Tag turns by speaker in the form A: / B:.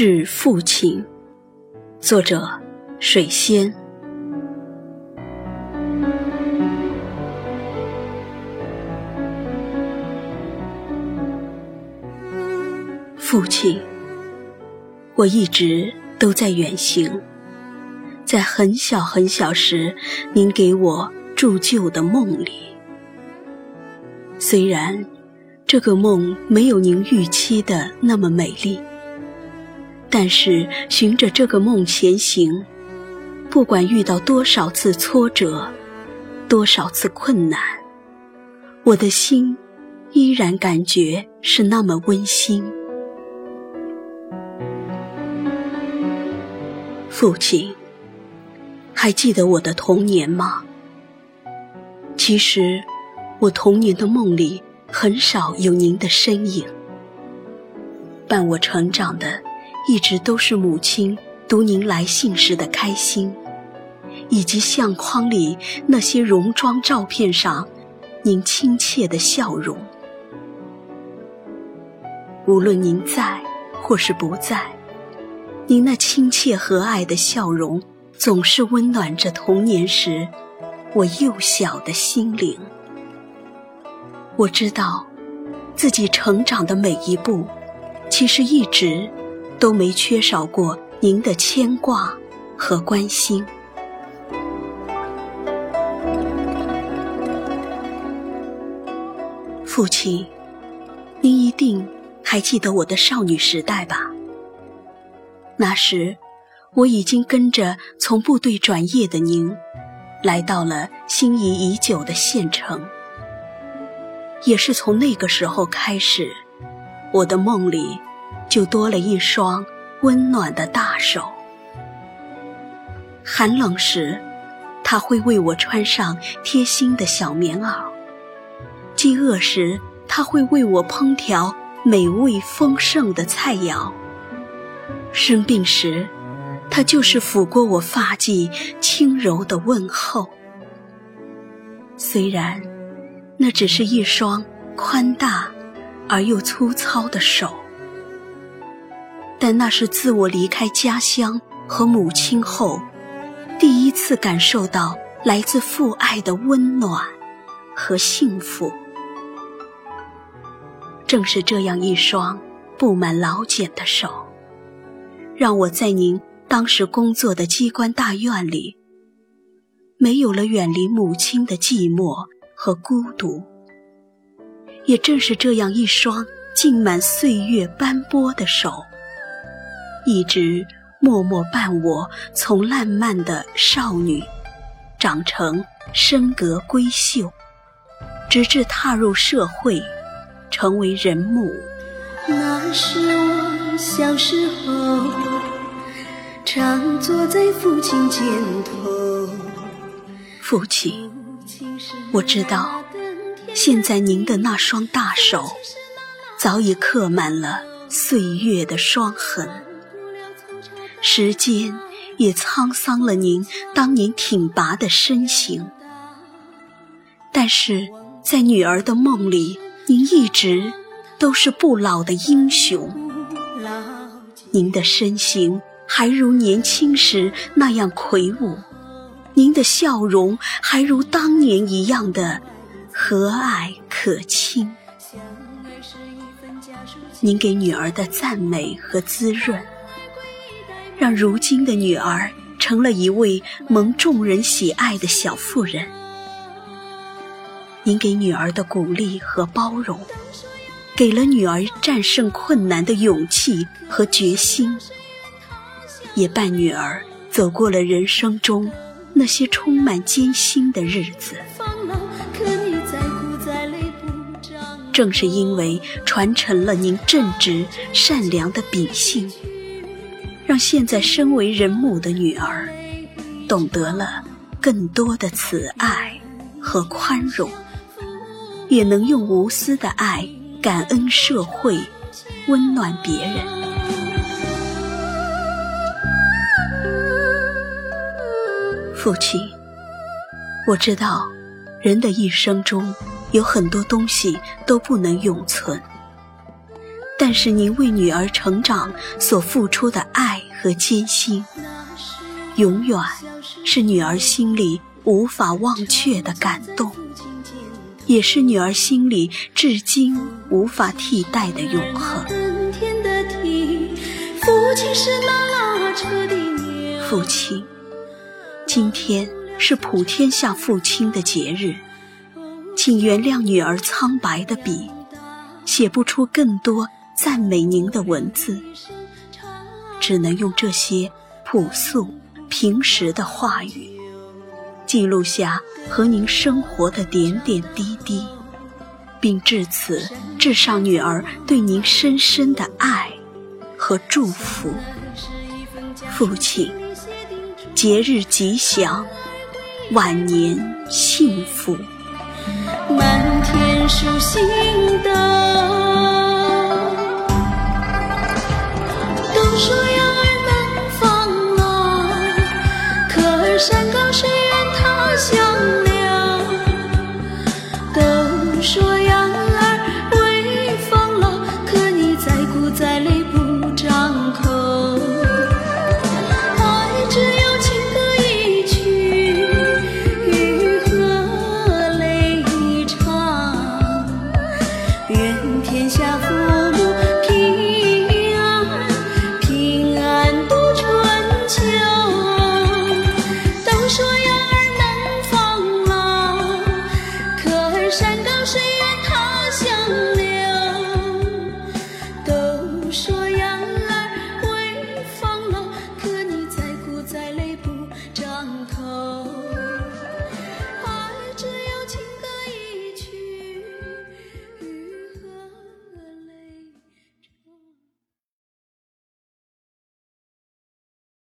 A: 致父亲，作者水仙。父亲，我一直都在远行，在很小很小时，您给我铸就的梦里。虽然这个梦没有您预期的那么美丽，但是循着这个梦前行，不管遇到多少次挫折，多少次困难，我的心依然感觉是那么温馨。父亲，还记得我的童年吗？其实，我童年的梦里很少有您的身影。伴我成长的，一直都是母亲读您来信时的开心，以及相框里那些戎装照片上您亲切的笑容。无论您在或是不在。您那亲切和蔼的笑容，总是温暖着童年时我幼小的心灵。我知道，自己成长的每一步，其实一直都没缺少过您的牵挂和关心。父亲，您一定还记得我的少女时代吧？那时，我已经跟着从部队转业的您，来到了心仪已久的县城。也是从那个时候开始，我的梦里就多了一双温暖的大手。寒冷时，他会为我穿上贴心的小棉袄；饥饿时，他会为我烹调美味丰盛的菜肴。生病时，他就是抚过我发髻，轻柔的问候。虽然那只是一双宽大而又粗糙的手，但那是自我离开家乡和母亲后，第一次感受到来自父爱的温暖和幸福。正是这样一双布满老茧的手。让我在您当时工作的机关大院里，没有了远离母亲的寂寞和孤独。也正是这样一双浸满岁月斑驳的手，一直默默伴我从烂漫的少女，长成身格闺秀，直至踏入社会，成为人母。
B: 那是我小时候。常坐在父亲肩头。
A: 父亲，我知道，现在您的那双大手，早已刻满了岁月的霜痕，时间也沧桑了您当年挺拔的身形。但是在女儿的梦里，您一直都是不老的英雄。您的身形。还如年轻时那样魁梧，您的笑容还如当年一样的和蔼可亲。您给女儿的赞美和滋润，让如今的女儿成了一位蒙众人喜爱的小妇人。您给女儿的鼓励和包容，给了女儿战胜困难的勇气和决心。也伴女儿走过了人生中那些充满艰辛的日子。正是因为传承了您正直善良的秉性，让现在身为人母的女儿，懂得了更多的慈爱和宽容，也能用无私的爱感恩社会，温暖别人。父亲，我知道，人的一生中有很多东西都不能永存，但是您为女儿成长所付出的爱和艰辛，永远是女儿心里无法忘却的感动，也是女儿心里至今无法替代的永恒。父亲，今天是普天下父亲的节日，请原谅女儿苍白的笔，写不出更多。赞美您的文字，只能用这些朴素平实的话语，记录下和您生活的点点滴滴，并至此致上女儿对您深深的爱和祝福。父亲，节日吉祥，晚年幸福。
B: 满天数星斗。说要走